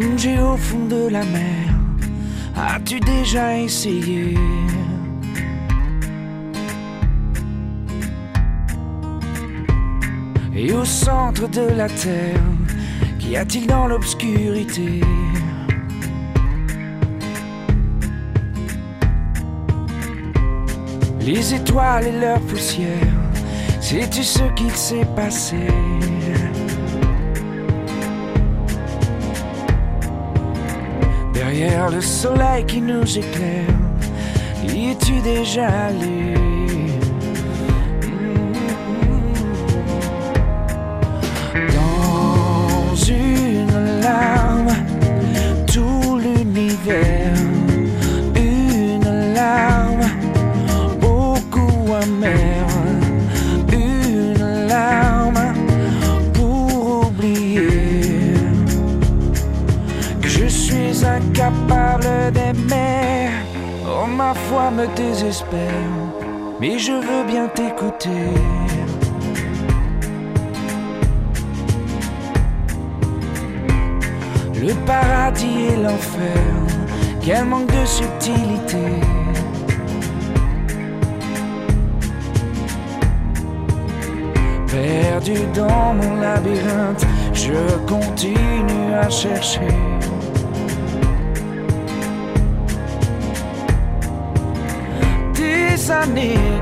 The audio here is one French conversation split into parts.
Plonger au fond de la mer, as-tu déjà essayé? Et au centre de la terre, qu'y a-t-il dans l'obscurité? Les étoiles et leur poussière, sais-tu ce qu'il s'est passé? Le soleil qui nous éclaire, y es-tu déjà allé? Dans une larme, Me désespère, mais je veux bien t'écouter. Le paradis et l'enfer, quel manque de subtilité. Perdu dans mon labyrinthe, je continue à chercher.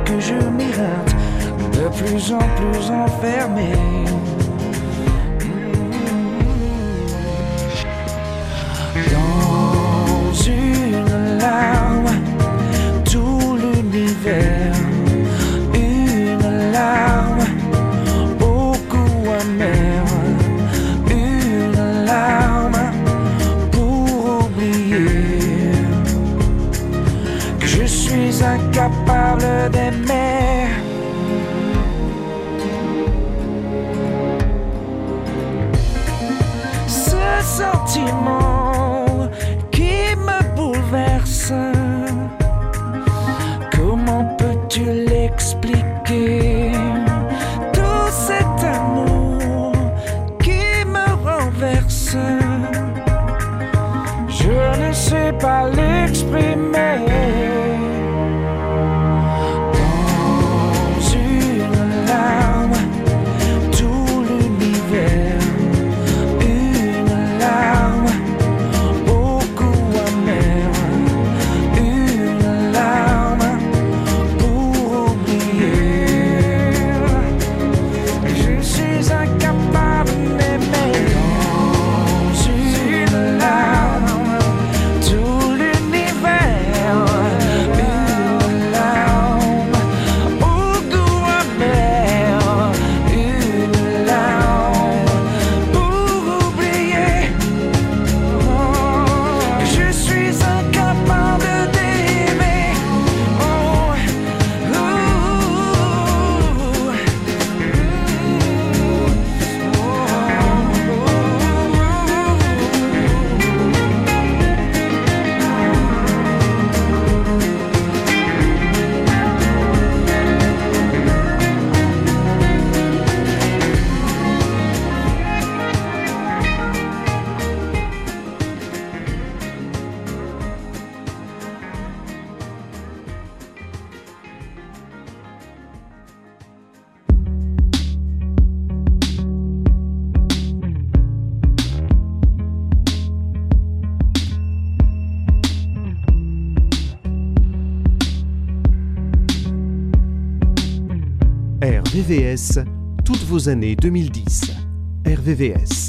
Que je m'éreinte, de plus en plus enfermé. RVVS, toutes vos années 2010. RVVS.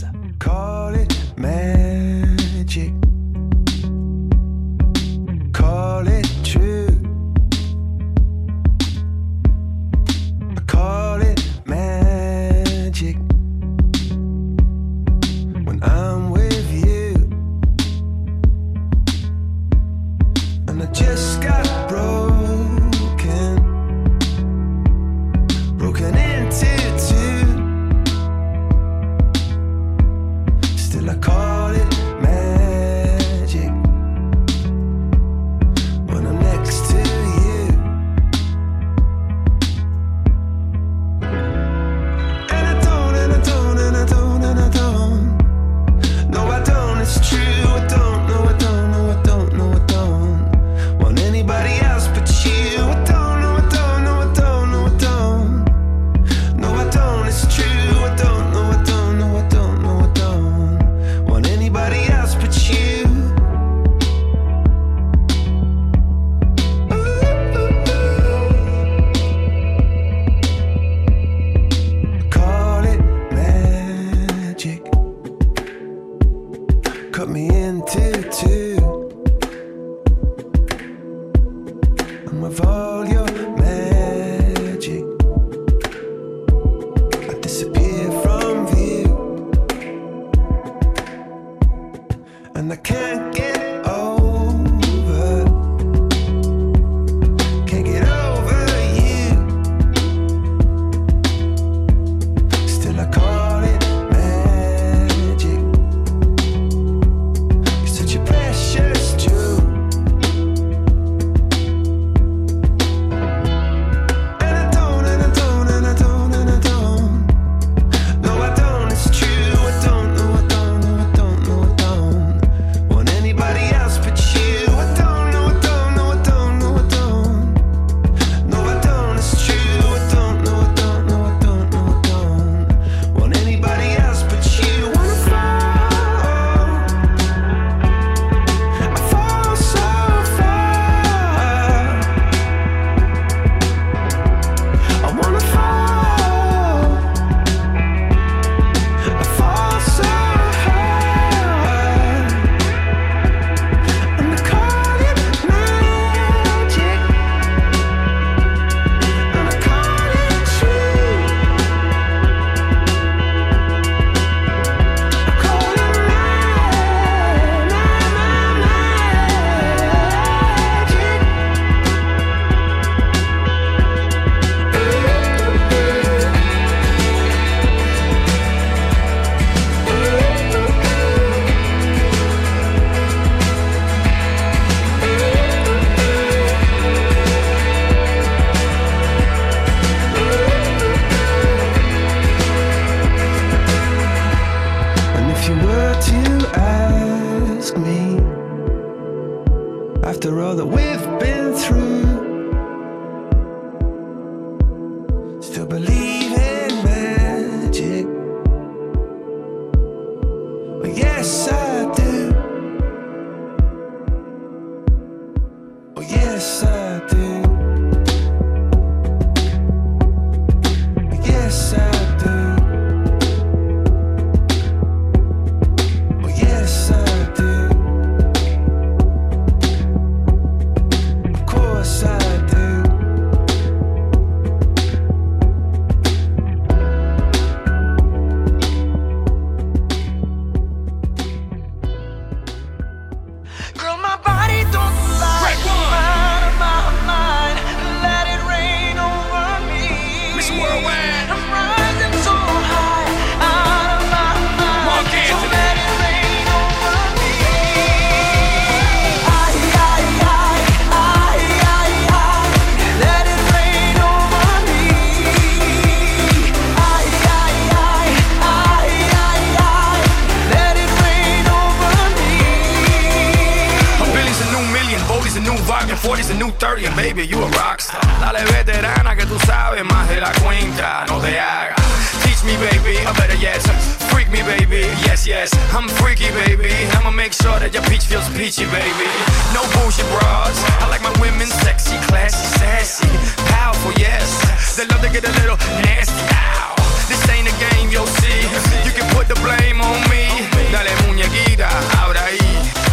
40's and new 30 and baby, you a rockstar. Dale veterana que tú sabes más de la cuenta, no te hagas. Teach me, baby, a better yes. Freak me, baby, yes, yes. I'm freaky, baby. I'ma make sure that your peach feels peachy, baby. No bullshit bras. I like my women sexy, classy, sassy, powerful, yes. They love to get a little nasty. now. This ain't a game, you'll see. You can put the blame on me. Dale muñequita, ahora ahí,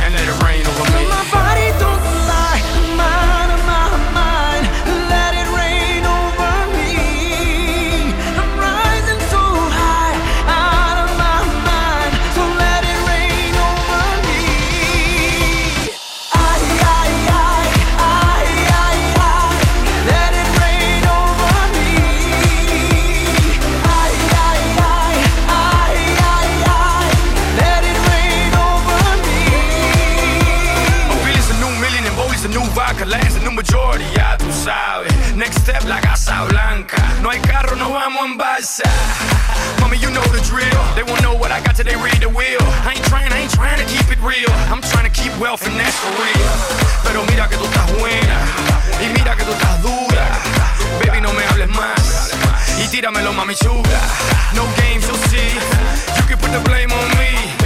and let it rain over me. come by side. Mommy, you know the drill. They won't know what I got till they read the will. I ain't trying, I ain't trying to keep it real. I'm trying to keep wealth and that's for real. Pero mira que tú estás buena. Y mira que tú estás dura. Baby, no me hables más. Y tíramelo, mami chula. No games, you'll see. You can put the blame on me.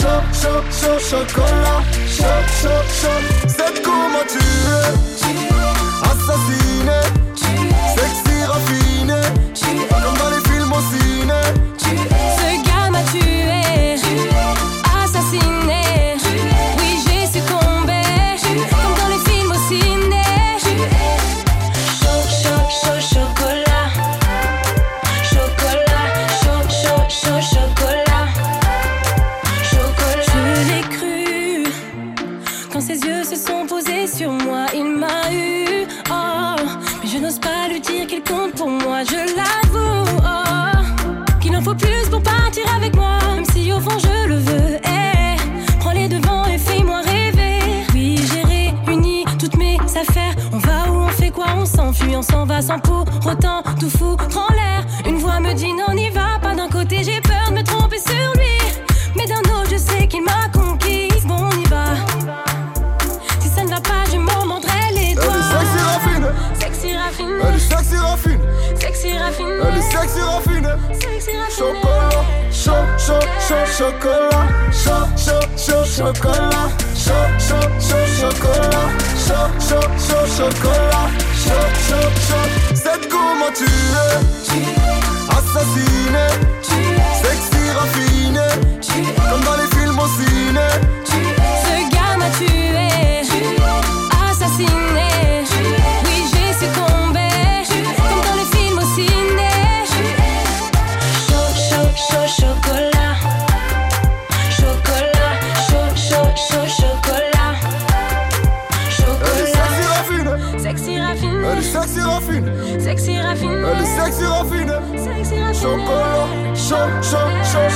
Shok, shok, shok, shokola Shok, shok, shok On va où, on fait quoi, on s'enfuit, on s'en va sans pour autant tout foutre en l'air. Une voix me dit non, n'y va pas. D'un côté, j'ai peur de me tromper sur lui, mais d'un autre, je sais qu'il m'a conquise. Bon, on y va. Si ça ne va pas, je m'en mordrai les doigts. sexy raffiné, elle est sexy raffinée, sexy raffiné, elle est sexy raffinée. sexy raffiné. Chocolat, chaud, chaud, chaud, chocolat, chaud, chaud, chaud, chocolat, chaud, chaud, chaud, chocolat, chaud, chaud, chaud, chocolat, chaud, chaud, chaud. C'est comment tu es, sexy raffiné, comme dans les films au ciné.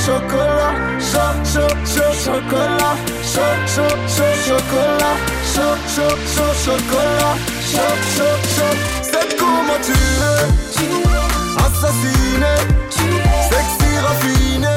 Chocolat, chaud, chaud, chaud, chocolat, chaud, chaud, chaud, chocolat, chaud, chaud, chaud, chocolat, chaud, chaud, chaud. C'est comment tu es, assassiné, sexy raffiné,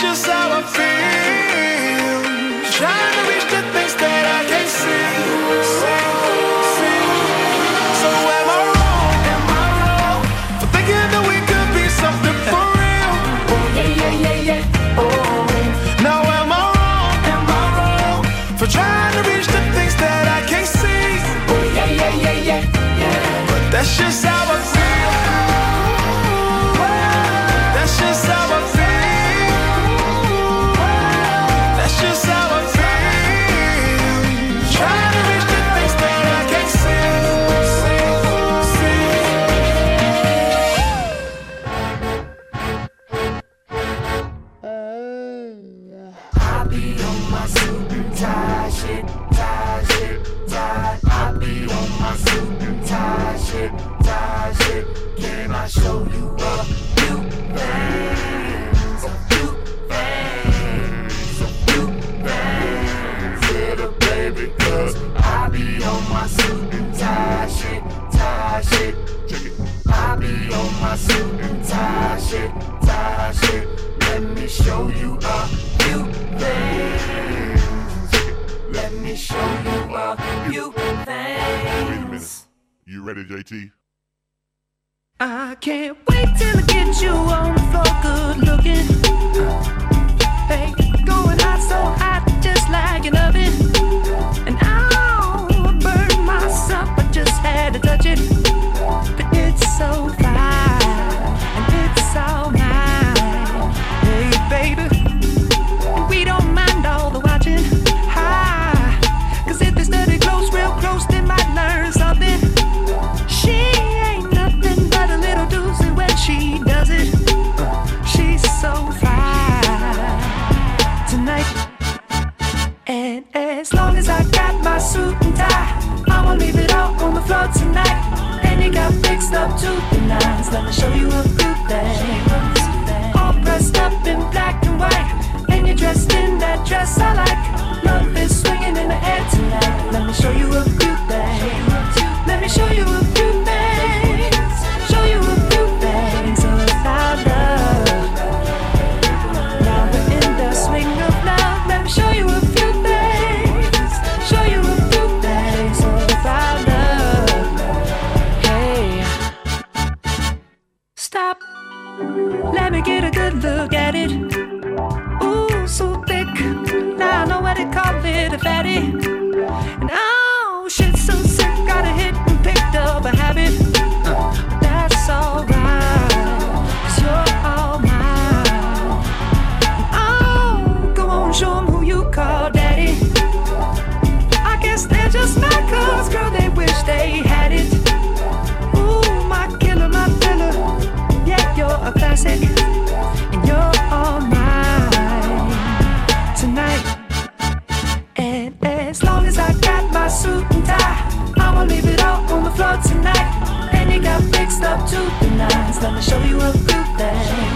just how I feel. flow tonight. Then you got fixed up to the nines. Let me show you a few things. All pressed up in black and white. Then you're dressed in that dress I like. Love is swinging in the air tonight. Let me show you a few things. Let me show you a and you're all mine tonight. And as long as I got my suit and tie, I'ma leave it all on the floor tonight. And you got fixed up to the nines. Let me show you a few things.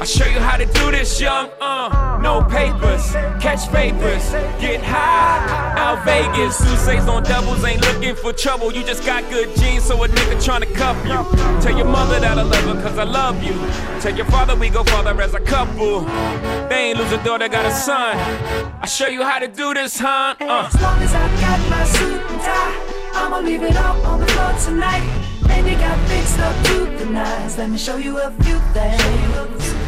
I show you how to do this, young. Uh, no papers, catch papers, get high. Out Vegas, Sousa's on doubles, ain't looking for trouble. You just got good genes, so a nigga tryna cuff you. Tell your mother that I love her, cause I love you. Tell your father we go father as a couple. They ain't lose a daughter, got a son. I show you how to do this, huh? Uh. As long as I got my suit and tie, I'ma leave it all on the floor tonight. And you got fixed up to the nines. Let me show you a few things.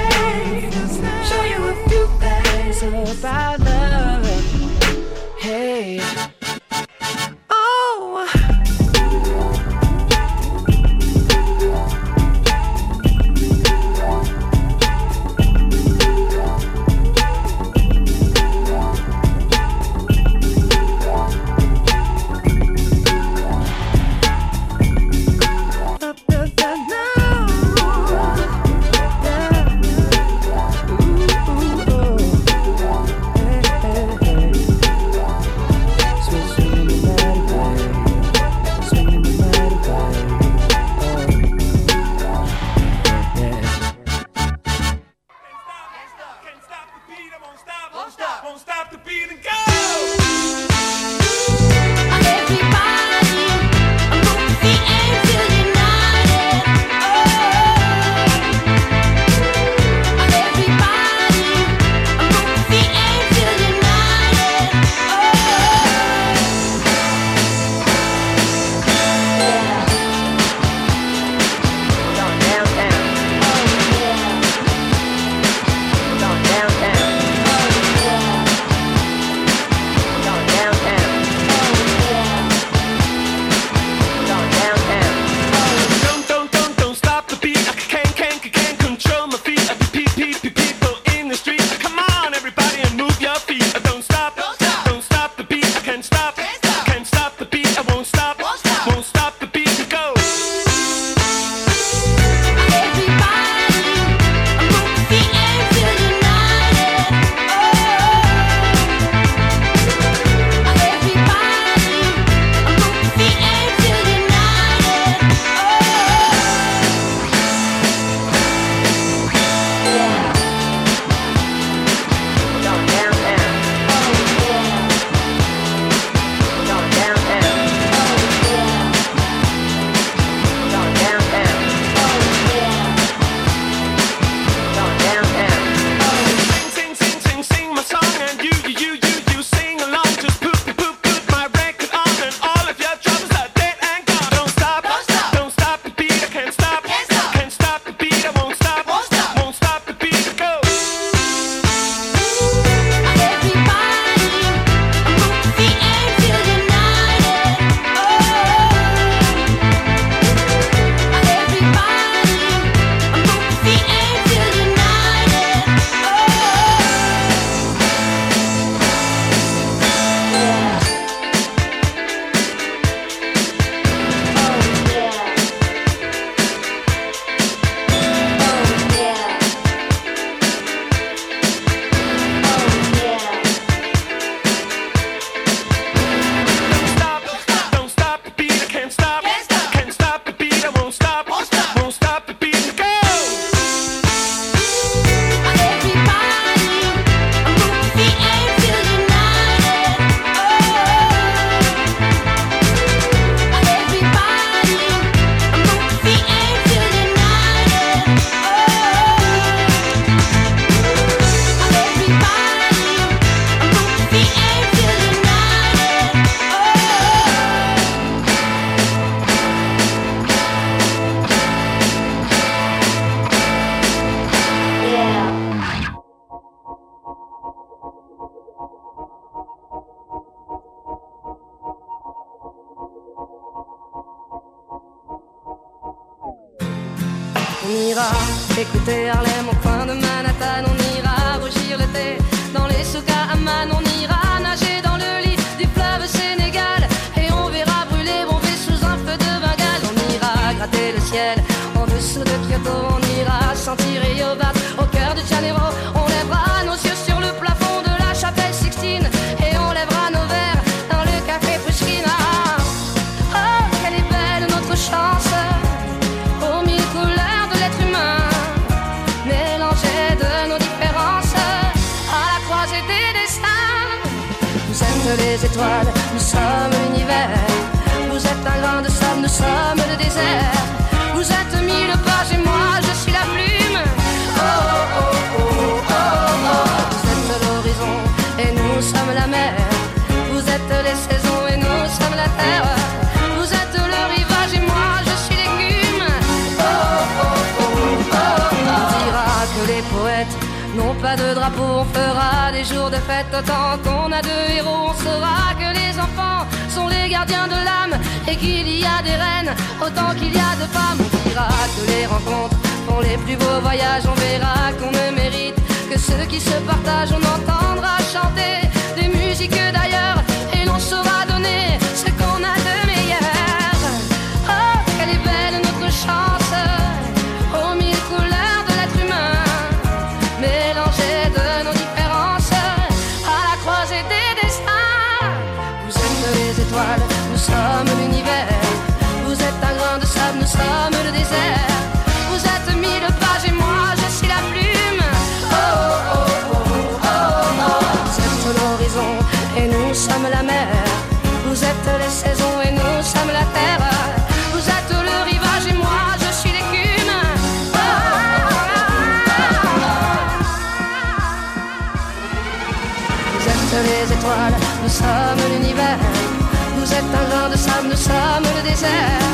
nous sommes le désert.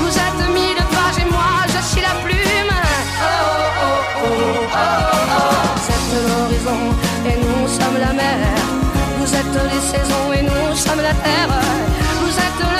Vous êtes mille pages et moi, je suis la plume. Oh, oh, oh, Vous êtes l'horizon et nous sommes la mer. Vous êtes les saisons et nous sommes la terre. Vous êtes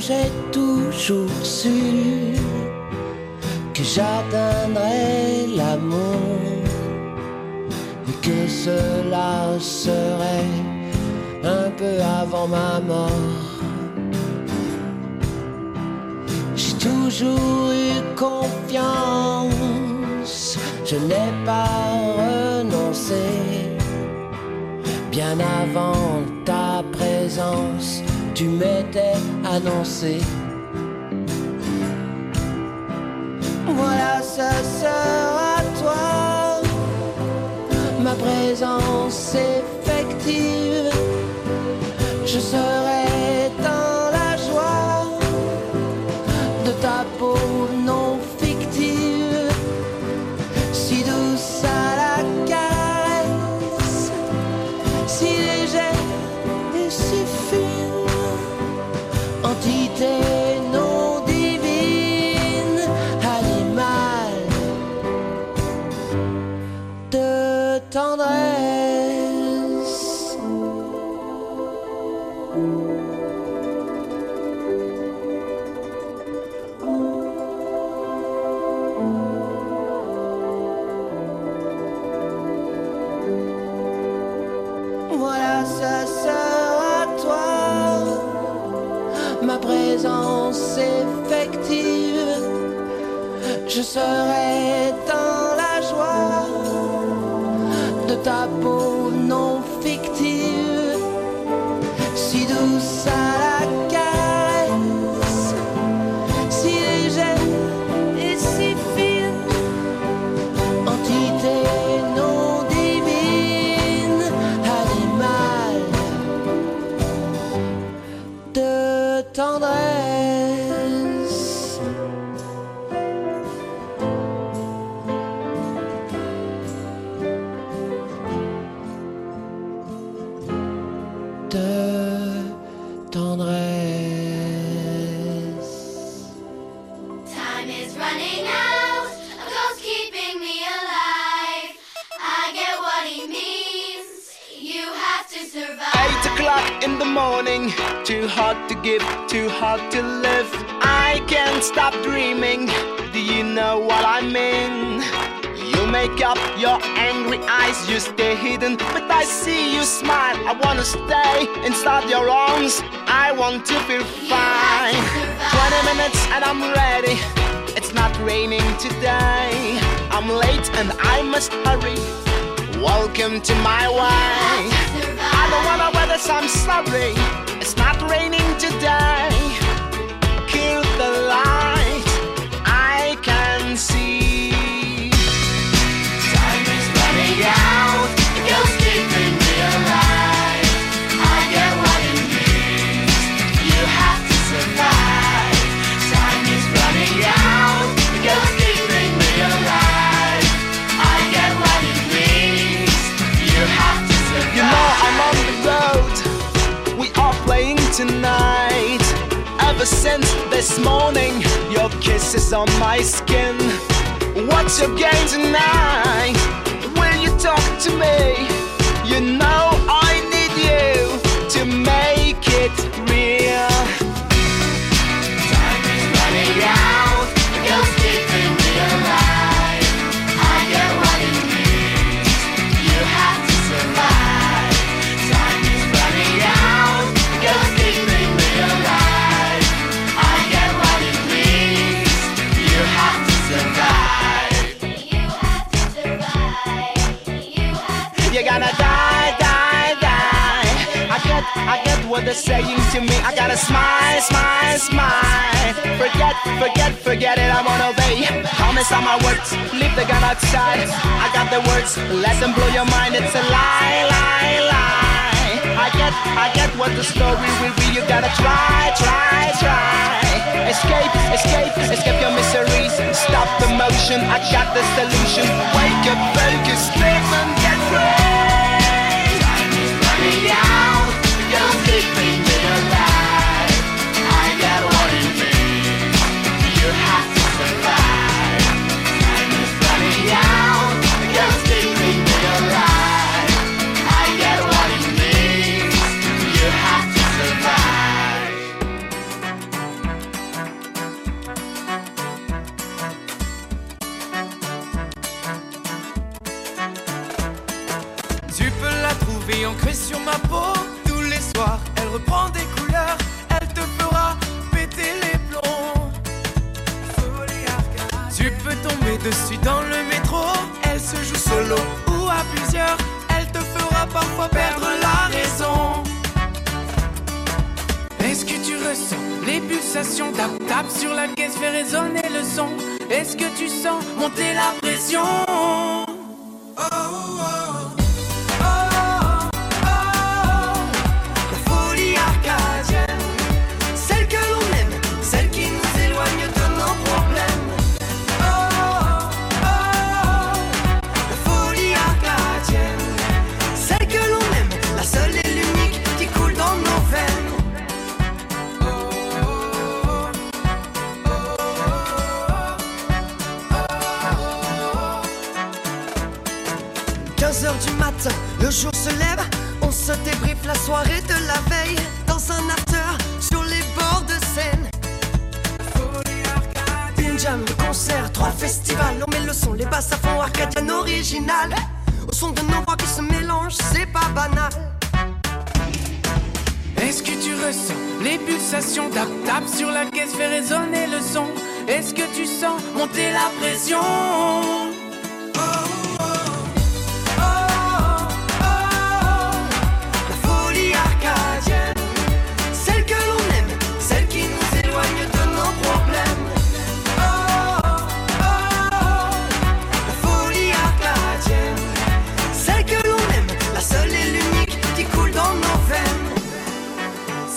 j'ai toujours su que j'atteindrais l'amour et que cela serait un peu avant ma mort. J'ai toujours eu confiance, je n'ai pas renoncé bien avant ta présence tu m'étais annoncé. Voilà, ça, ça. ta peau non fictive. See you smile. I wanna stay inside your arms. I want to feel fine. 20 minutes and I'm ready. It's not raining today. I'm late and I must hurry. Welcome to my way. I don't wanna wear this, I'm sorry. It's not raining today. Tonight. Ever since this morning, your kiss is on my skin. What's your game tonight? Will you talk to me? You know I need you to make it what they're saying to me. I gotta smile, smile, smile. Forget, forget, forget it. I won't obey. Promise on my words. Leave the gun outside. I got the words. Let them blow your mind. It's a lie, lie, lie. I get, I get what the story will be. You gotta try, try, try. Escape, escape, escape your miseries. Stop the motion. I got the solution. Wake up, focus, live and get free. Time is running out. Tu peux la trouver ancrée sur ma peau reprend des couleurs, elle te fera péter les plombs. Tu peux tomber dessus dans le métro. Elle se joue solo ou à plusieurs. Elle te fera parfois perdre la raison. Est-ce que tu ressens les pulsations Tap tap sur la caisse, fait résonner le son? Est-ce que tu sens monter la pression?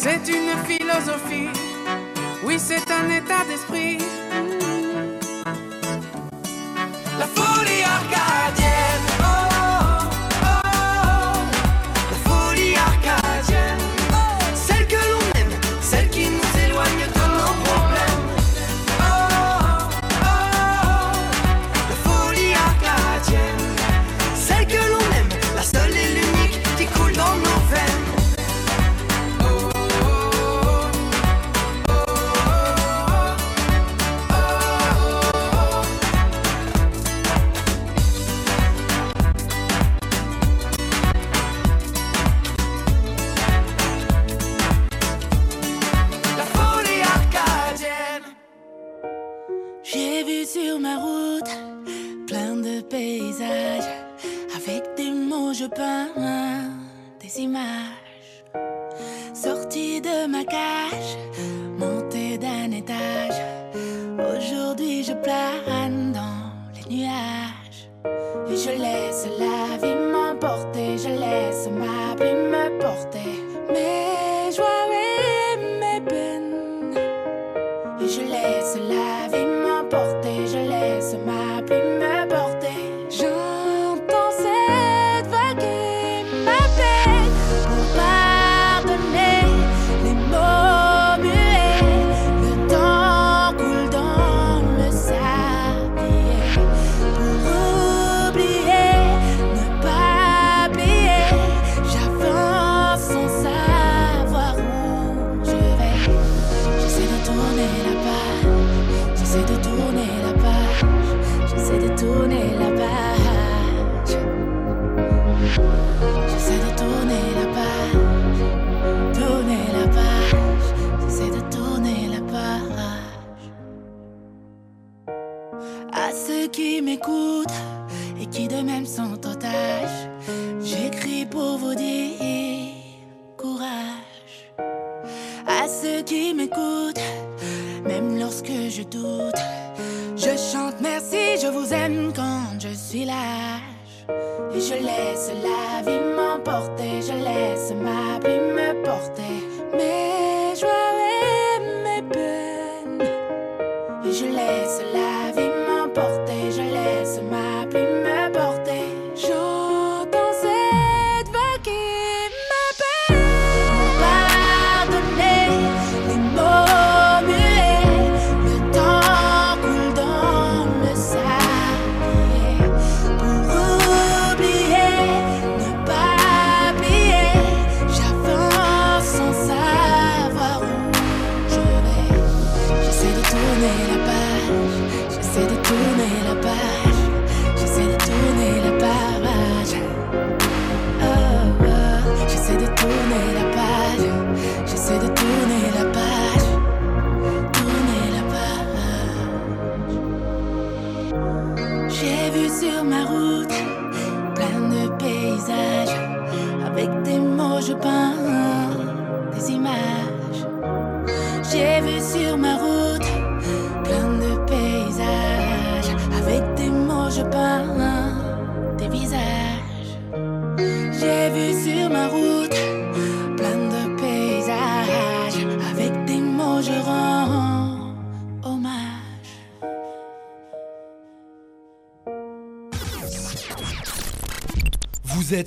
C'est une philosophie, oui c'est un état d'esprit. La folie.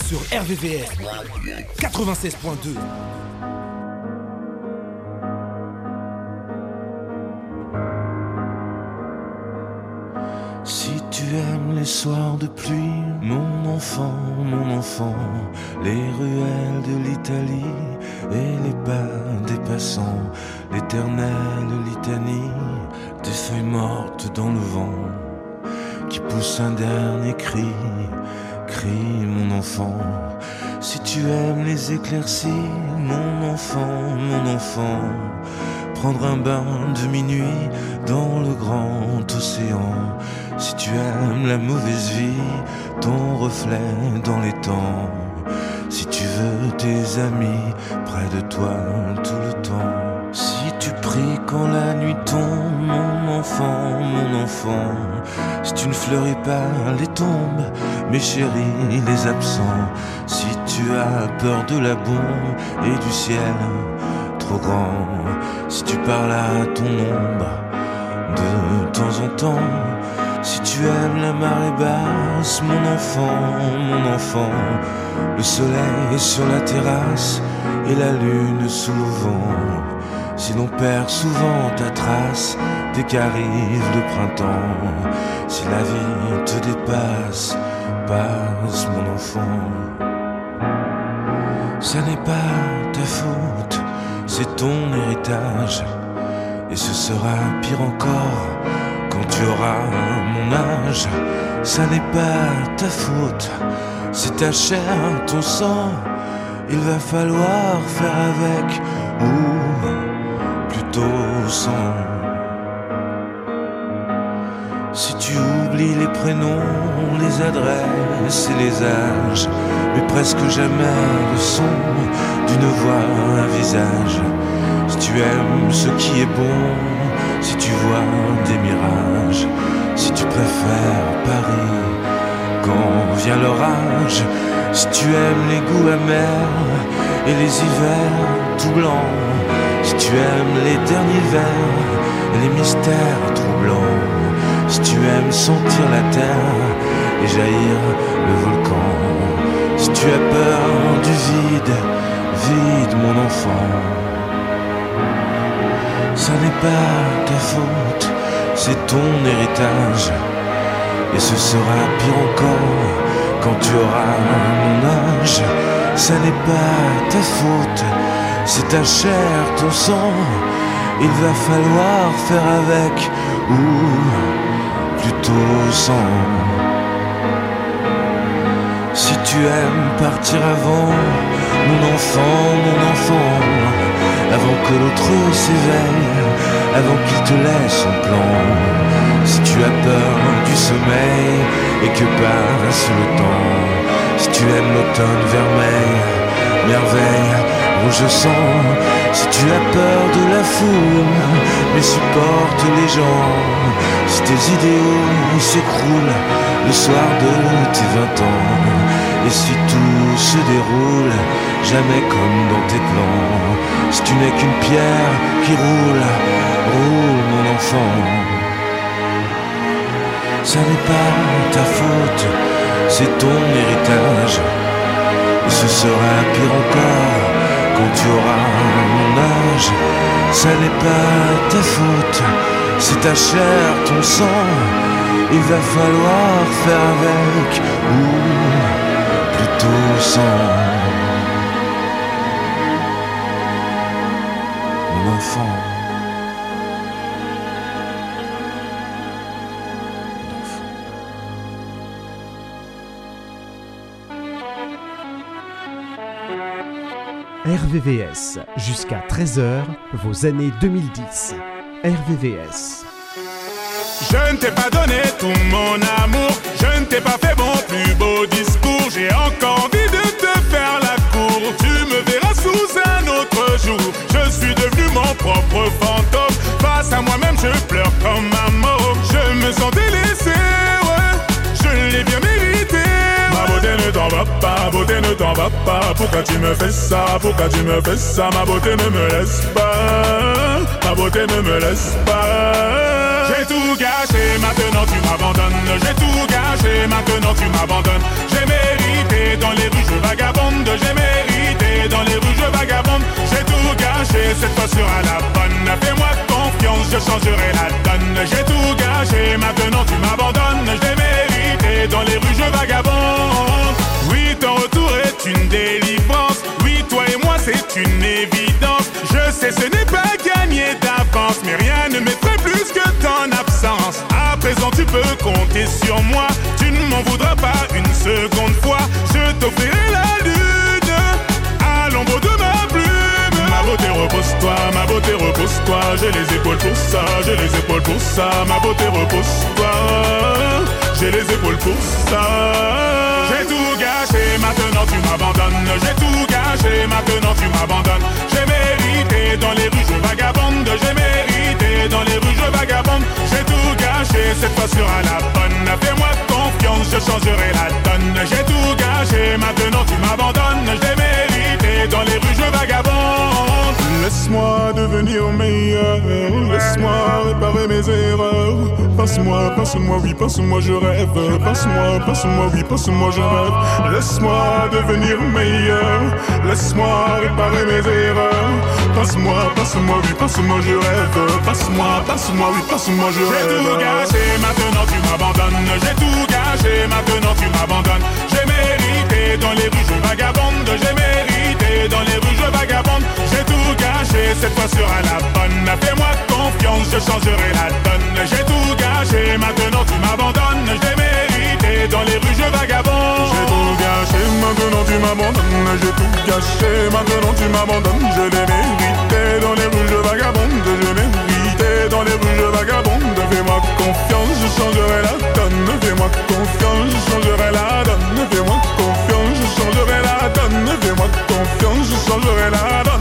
Sur RVVS 96.2. Si tu aimes les soirs de pluie, mon enfant, mon enfant, les ruelles de l'Italie et les bas des passants, l'éternelle litanie des feuilles mortes dans le vent, qui pousse un dernier cri, mon enfant. Si tu aimes les éclaircies, mon enfant, mon enfant, prendre un bain de minuit dans le grand océan. Si tu aimes la mauvaise vie, ton reflet dans les temps. Si tu veux tes amis près de toi tout le temps. Si tu pries quand la nuit tombe, enfant, mon enfant. Si tu ne fleuris pas les tombes, mes chéris, les absents. Si tu as peur de la bombe et du ciel trop grand. Si tu parles à ton ombre de temps en temps. Si tu aimes la marée basse, mon enfant, mon enfant, le soleil sur la terrasse et la lune sous le vent. Si l'on perd souvent ta trace dès qu'arrive le printemps, si la vie te dépasse, passe mon enfant. Ça n'est pas ta faute, c'est ton héritage. Et ce sera pire encore quand tu auras mon âge. Ça n'est pas ta faute, c'est ta chair, ton sang. Il va falloir faire avec Si tu oublies les prénoms, les adresses et les âges, mais presque jamais le son d'une voix, un visage. Si tu aimes ce qui est bon, si tu vois des mirages, si tu préfères Paris quand vient l'orage, si tu aimes les goûts amers et les hivers tout blancs, si tu aimes les derniers vers les mystères troublants, si tu aimes sentir la terre et jaillir le volcan, si tu as peur du vide, vide mon enfant. Ça n'est pas ta faute, c'est ton héritage. Et ce sera pire encore quand tu auras mon âge. Ça n'est pas ta faute, c'est ta chair, ton sang. Il va falloir faire avec ou plutôt sans. Si tu aimes partir avant, mon enfant, mon enfant, avant que l'autre s'éveille, avant qu'il te laisse son plan. Si tu as peur du sommeil et que passe le temps, si tu aimes l'automne vermeil, merveille, rouge sang, si tu as peur de la foule, mais supporte les gens, si tes idéaux s'écroulent le soir de tes vingt ans, et si tout se déroule jamais comme dans tes plans, si tu n'es qu'une pierre qui roule, roule mon enfant. Ça n'est pas ta faute, c'est ton héritage. Et ce sera pire encore quand tu auras mon âge. Ça n'est pas ta faute, c'est ta chair, ton sang. Il va falloir faire avec ou plutôt sans. Mon enfant. RVVS, jusqu'à 13h, vos années 2010. RVVS. Je ne t'ai pas donné tout mon amour, je ne t'ai pas fait mon plus beau discours. J'ai encore envie de te faire la cour. Tu me verras sous un autre jour. Je suis devenu mon propre fantôme. Face à moi-même, je pleure comme un mort. Je me sens délaissé, ouais. Je l'ai bien mérité. Ma beauté ne t'en va pas, beauté ne t'en va Pourquoi tu me fais ça, pourquoi tu me fais ça? Ma beauté ne me laisse pas, ma beauté ne me laisse pas. J'ai tout gâché, maintenant tu m'abandonnes. J'ai tout gâché, maintenant tu m'abandonnes. J'ai mérité dans les rues, je vagabonde. J'ai mérité dans les rues, je vagabonde. J'ai tout gâché, cette fois sera la bonne. Fais-moi confiance, je changerai la donne. J'ai tout gâché, maintenant tu m'abandonnes. J'ai mérité dans les rues, je vagabonde. Peux compter sur moi. Tu ne m'en voudras pas une seconde fois. Je t'offrirai la lune à l'ombre de ma plume. Ma beauté repose-toi, ma beauté repose-toi. J'ai les épaules pour ça, j'ai les épaules pour ça. Ma beauté repose-toi, j'ai les épaules pour ça. J'ai tout gâché, maintenant tu m'abandonnes. J'ai tout gâché, maintenant tu m'abandonnes. J'ai mérité dans les rues, je vagabonde. J'ai mérité dans les rues, je vagabonde. J'ai tout gâché, cette fois sera la bonne. Fais-moi confiance, je changerai la donne. J'ai tout gâché, maintenant tu m'abandonnes. J'ai mérité dans les rues, je vagabonde. Laisse-moi devenir meilleur, laisse-moi réparer mes erreurs. Passe-moi, passe-moi, oui, passe-moi, je rêve. Passe-moi, passe-moi, oui, passe-moi, je rêve. Laisse-moi devenir meilleur, laisse-moi réparer mes erreurs. Passe-moi, passe-moi, oui, passe-moi, je rêve. Passe-moi, passe-moi, oui, passe-moi, je rêve. Gâché, maintenant tu m'abandonnes. J'ai tout gâché, maintenant tu m'abandonnes. J'ai mérité dans les rues, je vagabonde. J'ai mérité dans les rues, je vagabonde. J'ai tout gâché, cette fois sera la bonne. Fais-moi confiance, je changerai la donne. J'ai tout gâché, maintenant tu m'abandonnes. J'ai mérité dans les rues, je vagabonde. J'ai tout gâché, maintenant tu m'abandonnes. J'ai tout gâché, maintenant tu m'abandonnes. Je l'ai mérité dans les rues, je vagabonde. J'ai mérité dans les rues je vagabonde Fais-moi confiance, je changerai la donne Fais-moi confiance, je changerai la donne Fais-moi confiance, je changerai la donne Fais-moi confiance, je changerai la donne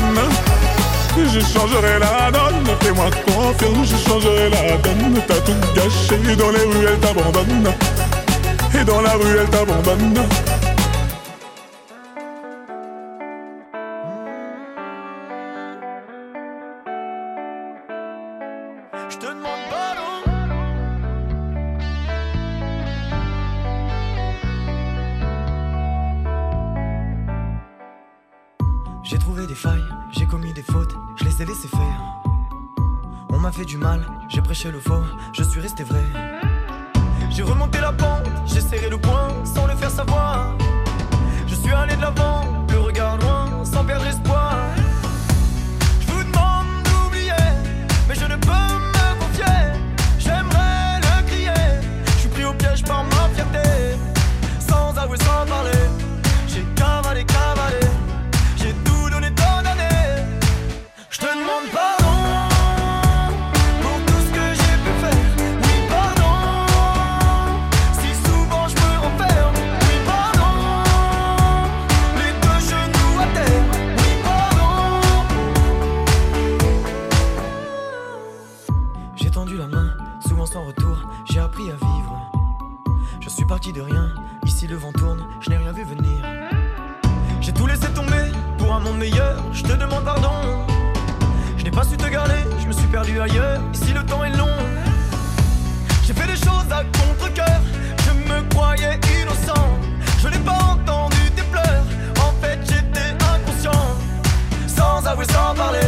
je changerai la donne, fais-moi confiance, je changerai la donne. T'as tout gâché, dans les rues elle t'abandonne. Et dans la rue elle t'abandonne. Monde meilleur. Je te demande pardon. Je n'ai pas su te garder, je me suis perdu ailleurs. Ici le temps est long. J'ai fait des choses à contre-coeur. Je me croyais innocent. Je n'ai pas entendu tes pleurs. En fait, j'étais inconscient. Sans avouer, sans parler.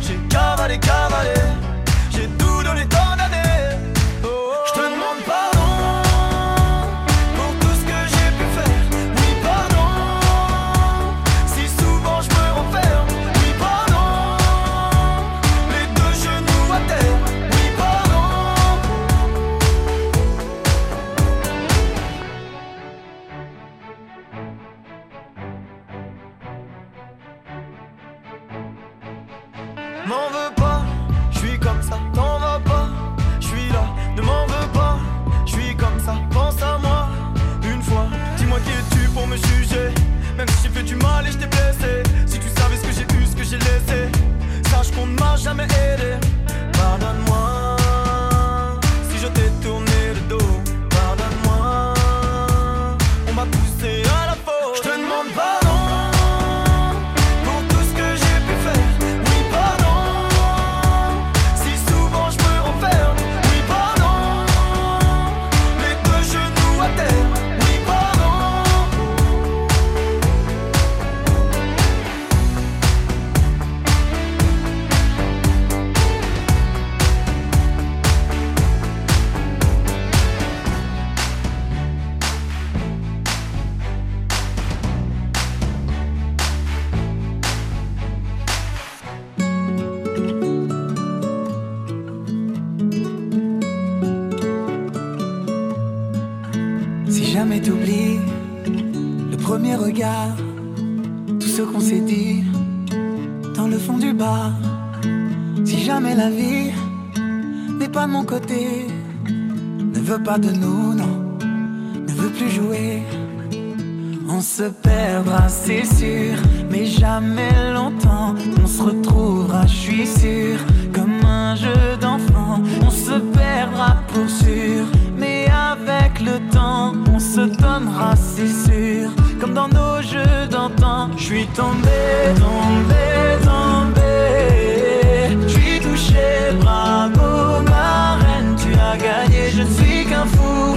J'ai cavalé, cavalé. Jamais t'oublies le premier regard, tout ce qu'on s'est dit dans le fond du bar. Si jamais la vie n'est pas de mon côté, ne veut pas de nous, non, ne veut plus jouer. On se perdra, c'est sûr, mais jamais longtemps. On se retrouvera, je suis sûr, comme un jeu d'enfant. On se perdra pour sûr, le temps, on se donnera, c'est sûr, comme dans nos jeux d'antan. Je suis tombé, tombé, tombé. Je suis touché, bravo, ma reine, tu as gagné. Je ne suis qu'un fou,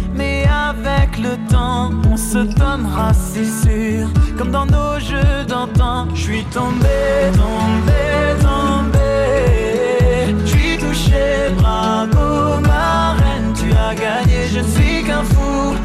le temps, on se donnera, c'est sûr. Comme dans nos jeux d'antan, je suis tombé, tombé, tombé. Je suis touché, bravo, ma reine, tu as gagné, je ne suis qu'un fou.